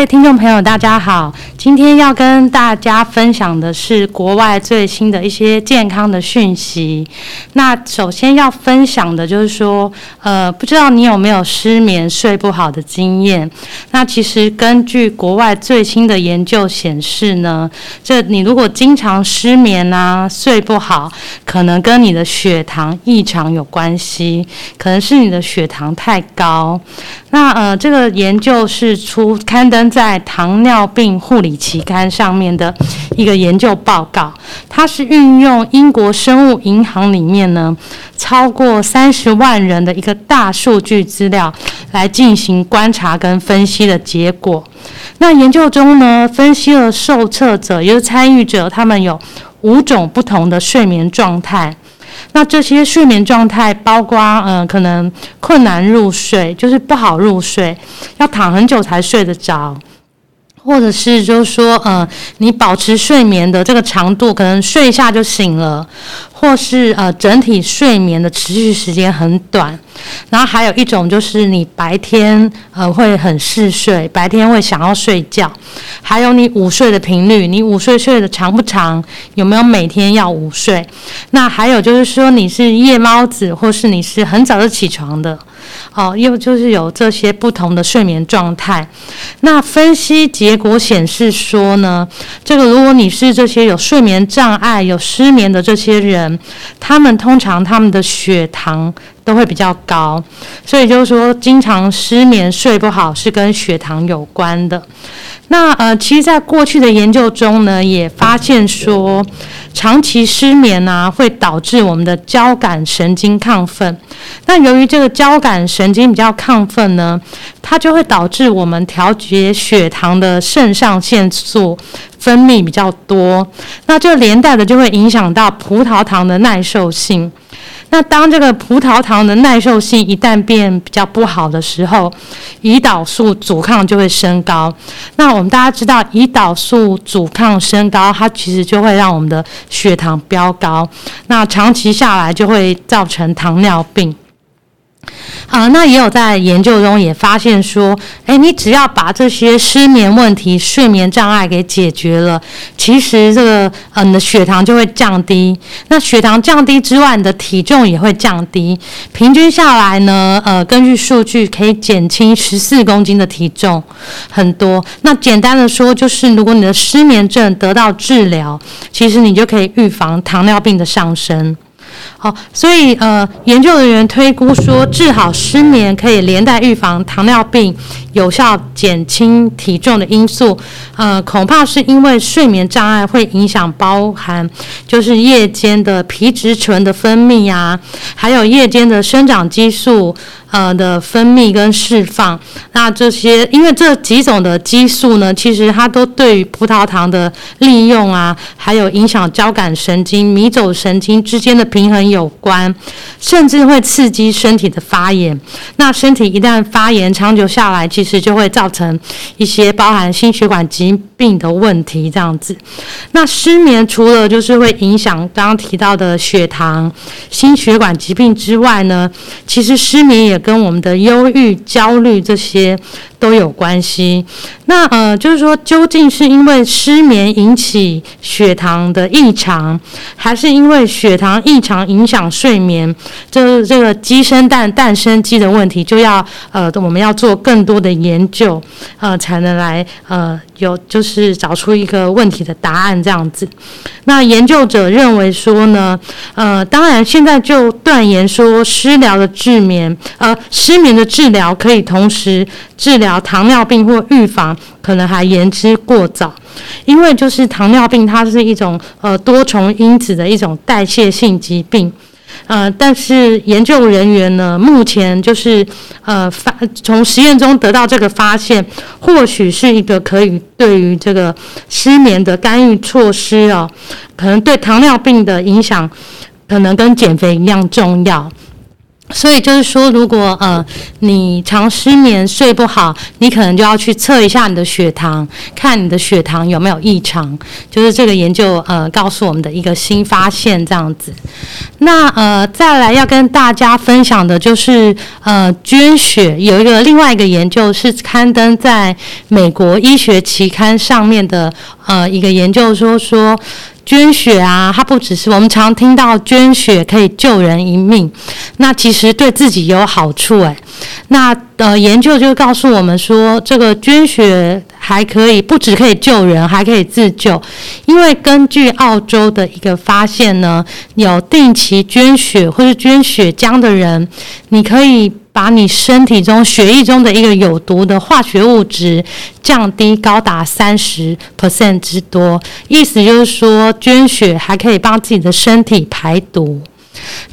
位听众朋友，大家好。今天要跟大家分享的是国外最新的一些健康的讯息。那首先要分享的就是说，呃，不知道你有没有失眠、睡不好的经验？那其实根据国外最新的研究显示呢，这你如果经常失眠啊、睡不好，可能跟你的血糖异常有关系，可能是你的血糖太高。那呃，这个研究是出刊登在《糖尿病护理期刊》上面的一个研究报告，它是运用英国生物银行里面呢超过三十万人的一个大数据资料来进行观察跟分析的结果。那研究中呢，分析了受测者，也就是参与者，他们有五种不同的睡眠状态。那这些睡眠状态包括，嗯、可能困难入睡，就是不好入睡，要躺很久才睡得着，或者是就是说，呃，你保持睡眠的这个长度，可能睡一下就醒了。或是呃，整体睡眠的持续时间很短，然后还有一种就是你白天呃会很嗜睡，白天会想要睡觉，还有你午睡的频率，你午睡睡得长不长，有没有每天要午睡？那还有就是说你是夜猫子，或是你是很早就起床的，哦，又就是有这些不同的睡眠状态。那分析结果显示说呢，这个如果你是这些有睡眠障碍、有失眠的这些人。他们通常他们的血糖都会比较高，所以就是说，经常失眠睡不好是跟血糖有关的。那呃，其实，在过去的研究中呢，也发现说，长期失眠呢、会导致我们的交感神经亢奋。那由于这个交感神经比较亢奋呢，它就会导致我们调节血糖的肾上腺素分泌比较多。那这连带的就会影响到葡萄糖的耐受性。那当这个葡萄糖的耐受性一旦变比较不好的时候，胰岛素阻抗就会升高。那我们大家知道，胰岛素阻抗升高，它其实就会让我们的血糖飙高。那长期下来就会造成糖尿病。啊，那也有在研究中也发现说，诶，你只要把这些失眠问题、睡眠障碍给解决了，其实这个呃，你的血糖就会降低。那血糖降低之外，你的体重也会降低。平均下来呢，呃，根据数据可以减轻十四公斤的体重，很多。那简单的说，就是如果你的失眠症得到治疗，其实你就可以预防糖尿病的上升。好，所以呃，研究人员推估说，治好失眠可以连带预防糖尿病，有效减轻体重的因素，呃，恐怕是因为睡眠障碍会影响包含就是夜间的皮质醇的分泌呀，还有夜间的生长激素，呃的分泌跟释放。那这些因为这几种的激素呢，其实它都对于葡萄糖的利用啊，还有影响交感神经、迷走神经之间的平衡有关，甚至会刺激身体的发炎。那身体一旦发炎，长久下来，其实就会造成一些包含心血管疾病的问题。这样子，那失眠除了就是会影响刚刚提到的血糖、心血管疾病之外呢，其实失眠也跟我们的忧郁、焦虑这些都有关系。那呃，就是说，究竟是因为失眠引起血糖的异常，还是因为血糖异常影响睡眠？就是这个鸡生蛋，蛋生鸡的问题，就要呃，我们要做更多的研究，呃，才能来呃，有就是找出一个问题的答案这样子。那研究者认为说呢，呃，当然现在就断言说失疗的治眠，呃，失眠的治疗可以同时治疗糖尿病或预防，可能还言之过早，因为就是糖尿病它是一种呃多重因子的一种代谢性疾病。呃，但是研究人员呢，目前就是呃发从实验中得到这个发现，或许是一个可以对于这个失眠的干预措施哦，可能对糖尿病的影响，可能跟减肥一样重要。所以就是说，如果呃你常失眠睡不好，你可能就要去测一下你的血糖，看你的血糖有没有异常。就是这个研究呃告诉我们的一个新发现这样子。那呃再来要跟大家分享的就是呃捐血有一个另外一个研究是刊登在美国医学期刊上面的呃一个研究说说。捐血啊，它不只是我们常听到捐血可以救人一命，那其实对自己有好处诶。那呃，研究就告诉我们说，这个捐血还可以不只可以救人，还可以自救。因为根据澳洲的一个发现呢，有定期捐血或是捐血浆的人，你可以。把你身体中血液中的一个有毒的化学物质降低高达三十 percent 之多，意思就是说，捐血还可以帮自己的身体排毒。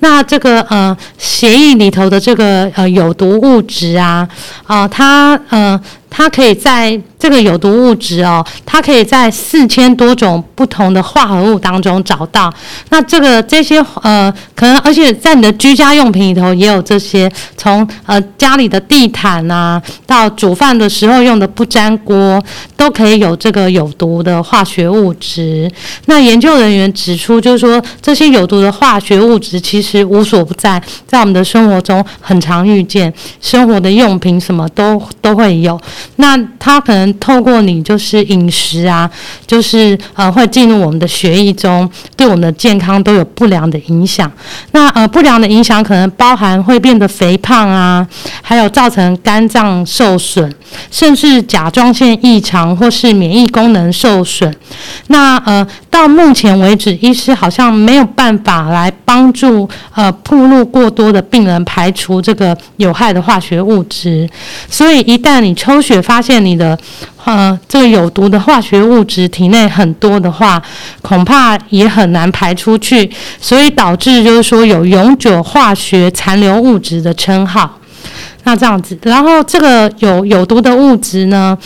那这个呃血液里头的这个呃有毒物质啊，啊、呃，它呃。它可以在这个有毒物质哦，它可以在四千多种不同的化合物当中找到。那这个这些呃，可能而且在你的居家用品里头也有这些，从呃家里的地毯啊，到煮饭的时候用的不粘锅，都可以有这个有毒的化学物质。那研究人员指出，就是说这些有毒的化学物质其实无所不在，在我们的生活中很常遇见，生活的用品什么都都会有。那它可能透过你就是饮食啊，就是呃会进入我们的血液中，对我们的健康都有不良的影响。那呃不良的影响可能包含会变得肥胖啊，还有造成肝脏受损，甚至甲状腺异常或是免疫功能受损。那呃到目前为止，医师好像没有办法来帮助呃暴露过多的病人排除这个有害的化学物质。所以一旦你抽血发现你的呃这个有毒的化学物质体内很多的话，恐怕也很难排出去，所以导致就是说有永久化学残留物质的称号。那这样子，然后这个有有毒的物质呢，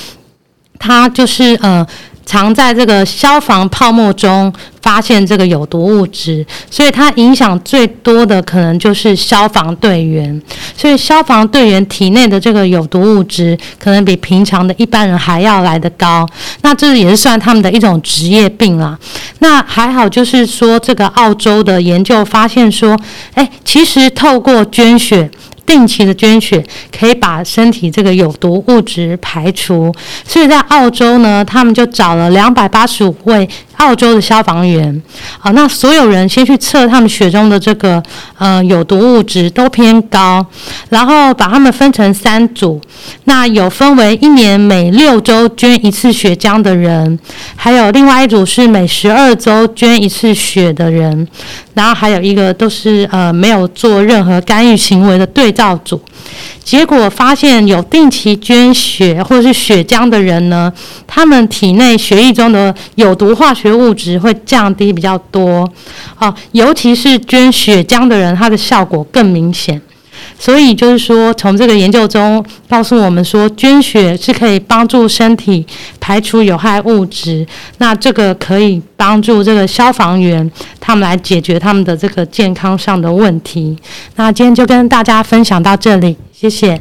它就是呃。常在这个消防泡沫中发现这个有毒物质，所以它影响最多的可能就是消防队员。所以消防队员体内的这个有毒物质，可能比平常的一般人还要来得高。那这也是算他们的一种职业病啦。那还好，就是说这个澳洲的研究发现说，哎，其实透过捐血。定期的捐血可以把身体这个有毒物质排除，所以在澳洲呢，他们就找了两百八十五位澳洲的消防员，好，那所有人先去测他们血中的这个呃有毒物质都偏高，然后把他们分成三组，那有分为一年每六周捐一次血浆的人，还有另外一组是每十二周捐一次血的人，然后还有一个都是呃没有做任何干预行为的对照组。结果发现，有定期捐血或是血浆的人呢，他们体内血液中的有毒化学物质会降低比较多。哦，尤其是捐血浆的人，它的效果更明显。所以就是说，从这个研究中告诉我们说，捐血是可以帮助身体排除有害物质。那这个可以帮助这个消防员他们来解决他们的这个健康上的问题。那今天就跟大家分享到这里，谢谢。